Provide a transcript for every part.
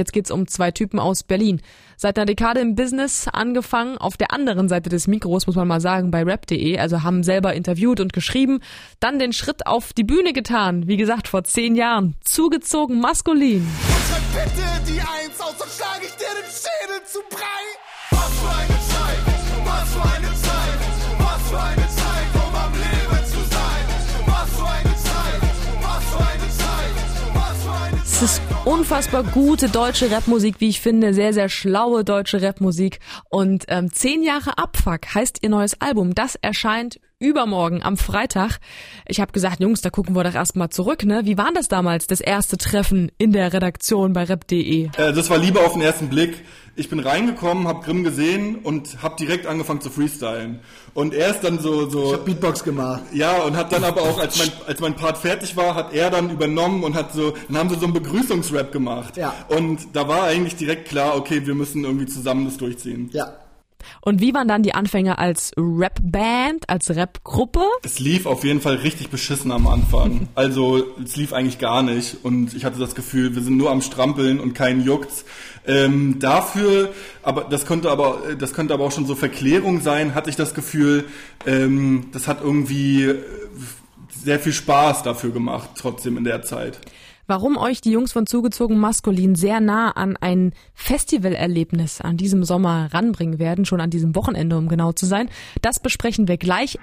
Jetzt geht's um zwei Typen aus Berlin. Seit einer Dekade im Business angefangen, auf der anderen Seite des Mikros, muss man mal sagen, bei rap.de, also haben selber interviewt und geschrieben, dann den Schritt auf die Bühne getan, wie gesagt, vor zehn Jahren, zugezogen maskulin. Und bitte die Eins aus, sonst schlag ich dir den Schädel zu Brei. Es ist unfassbar gute deutsche Rapmusik, wie ich finde, sehr, sehr schlaue deutsche Rapmusik. Und ähm, zehn Jahre Abfuck heißt ihr neues Album. Das erscheint übermorgen am Freitag. Ich habe gesagt, Jungs, da gucken wir doch erstmal zurück, ne? Wie war das damals, das erste Treffen in der Redaktion bei rap.de? Äh, das war Liebe auf den ersten Blick. Ich bin reingekommen, hab Grimm gesehen und hab direkt angefangen zu freestylen. Und er ist dann so, so Ich hab Beatbox gemacht. ja, und hat dann aber auch, als mein, als mein Part fertig war, hat er dann übernommen und hat so, dann haben sie so einen Begrüßungsrap gemacht. Ja. Und da war eigentlich direkt klar, okay, wir müssen irgendwie zusammen das durchziehen. Ja. Und wie waren dann die Anfänge als Rap-Band, als Rap-Gruppe? Es lief auf jeden Fall richtig beschissen am Anfang. Also es lief eigentlich gar nicht und ich hatte das Gefühl, wir sind nur am Strampeln und keinen juckt's. Ähm, dafür, aber das könnte aber, das könnte aber auch schon so Verklärung sein, hatte ich das Gefühl, ähm, das hat irgendwie sehr viel Spaß dafür gemacht, trotzdem in der Zeit. Warum euch die Jungs von Zugezogen Maskulin sehr nah an ein Festivalerlebnis an diesem Sommer ranbringen werden, schon an diesem Wochenende, um genau zu sein, das besprechen wir gleich.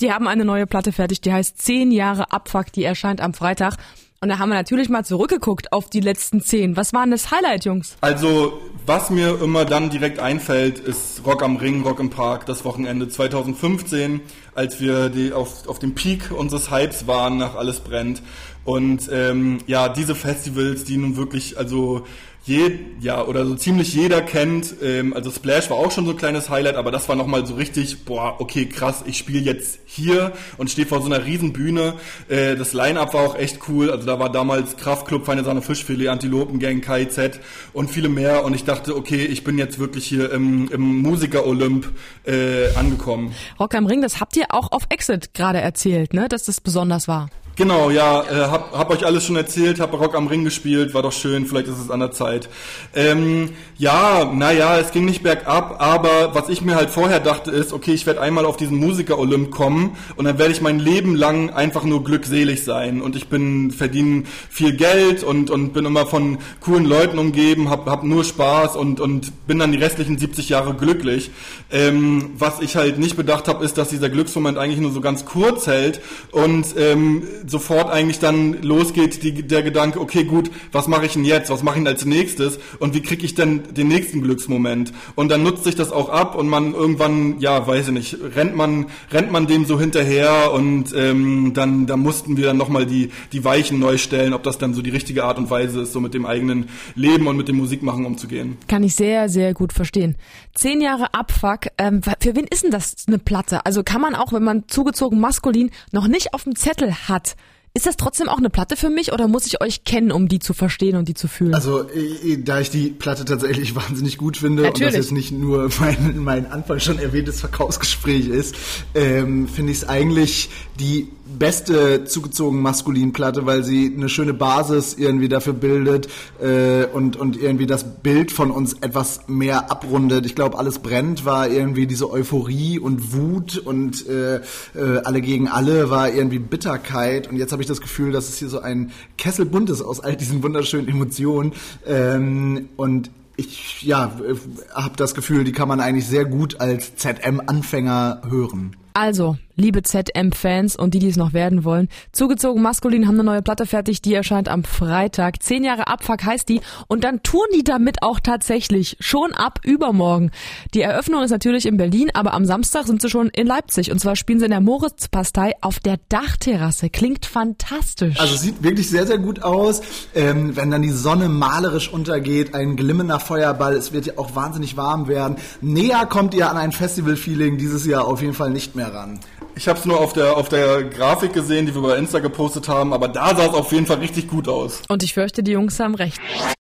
Die haben eine neue Platte fertig, die heißt 10 Jahre Abfuck, die erscheint am Freitag. Und da haben wir natürlich mal zurückgeguckt auf die letzten zehn. Was war denn das Highlight, Jungs? Also, was mir immer dann direkt einfällt, ist Rock am Ring, Rock im Park, das Wochenende 2015, als wir die auf, auf dem Peak unseres Hypes waren, nach Alles brennt. Und ähm, ja, diese Festivals, die nun wirklich, also je, ja, oder so ziemlich jeder kennt, ähm, also Splash war auch schon so ein kleines Highlight, aber das war nochmal so richtig, boah, okay, krass, ich spiele jetzt hier und stehe vor so einer riesen Bühne. Äh, das Line-Up war auch echt cool, also da war damals Kraftclub, Feine Sahne Fischfilet, Antilopengang, KIZ und viele mehr und ich dachte, okay, ich bin jetzt wirklich hier im, im Musiker-Olymp äh, angekommen. Rock am Ring, das habt ihr auch auf Exit gerade erzählt, ne? Dass das besonders war. Genau, ja, äh, hab, hab euch alles schon erzählt, hab Rock am Ring gespielt, war doch schön, vielleicht ist es an der Zeit. Ähm, ja, naja, es ging nicht bergab, aber was ich mir halt vorher dachte ist, okay, ich werde einmal auf diesen Musiker-Olymp kommen und dann werde ich mein Leben lang einfach nur glückselig sein und ich bin, verdiene viel Geld und, und bin immer von coolen Leuten umgeben, hab, hab nur Spaß und, und bin dann die restlichen 70 Jahre glücklich. Ähm, was ich halt nicht bedacht habe, ist, dass dieser Glücksmoment eigentlich nur so ganz kurz hält und ähm, sofort eigentlich dann losgeht die, der Gedanke, okay gut, was mache ich denn jetzt, was mache ich denn als nächstes und wie kriege ich denn den nächsten Glücksmoment und dann nutzt sich das auch ab und man irgendwann, ja, weiß ich nicht, rennt man, rennt man dem so hinterher und ähm, dann, da mussten wir dann nochmal die, die Weichen neu stellen, ob das dann so die richtige Art und Weise ist, so mit dem eigenen Leben und mit dem Musikmachen umzugehen. Kann ich sehr, sehr gut verstehen. Zehn Jahre Abfuck, ähm, für wen ist denn das eine Platte? Also kann man auch, wenn man zugezogen maskulin noch nicht auf dem Zettel hat, ist das trotzdem auch eine Platte für mich oder muss ich euch kennen, um die zu verstehen und die zu fühlen? Also, äh, da ich die Platte tatsächlich wahnsinnig gut finde und Natürlich. das jetzt nicht nur mein, mein Anfang schon erwähntes Verkaufsgespräch ist, ähm, finde ich es eigentlich die beste zugezogen maskulin Platte, weil sie eine schöne Basis irgendwie dafür bildet äh, und, und irgendwie das Bild von uns etwas mehr abrundet. Ich glaube, alles brennt war irgendwie diese Euphorie und Wut und äh, äh, alle gegen alle war irgendwie Bitterkeit und jetzt habe ich das Gefühl, dass es hier so ein Kessel bunt ist aus all diesen wunderschönen Emotionen ähm, und ich ja habe das Gefühl, die kann man eigentlich sehr gut als ZM-Anfänger hören. Also, liebe ZM-Fans und die, die es noch werden wollen, zugezogen maskulin haben eine neue Platte fertig, die erscheint am Freitag. Zehn Jahre Abfuck heißt die und dann touren die damit auch tatsächlich schon ab übermorgen. Die Eröffnung ist natürlich in Berlin, aber am Samstag sind sie schon in Leipzig und zwar spielen sie in der Moritzpastei auf der Dachterrasse. Klingt fantastisch. Also sieht wirklich sehr, sehr gut aus. Ähm, wenn dann die Sonne malerisch untergeht, ein glimmender Feuerball, es wird ja auch wahnsinnig warm werden. Näher kommt ihr an ein Festival-Feeling dieses Jahr auf jeden Fall nicht mehr ran. Ich habe es nur auf der, auf der Grafik gesehen, die wir bei Insta gepostet haben, aber da sah es auf jeden Fall richtig gut aus. und ich fürchte, die Jungs haben recht.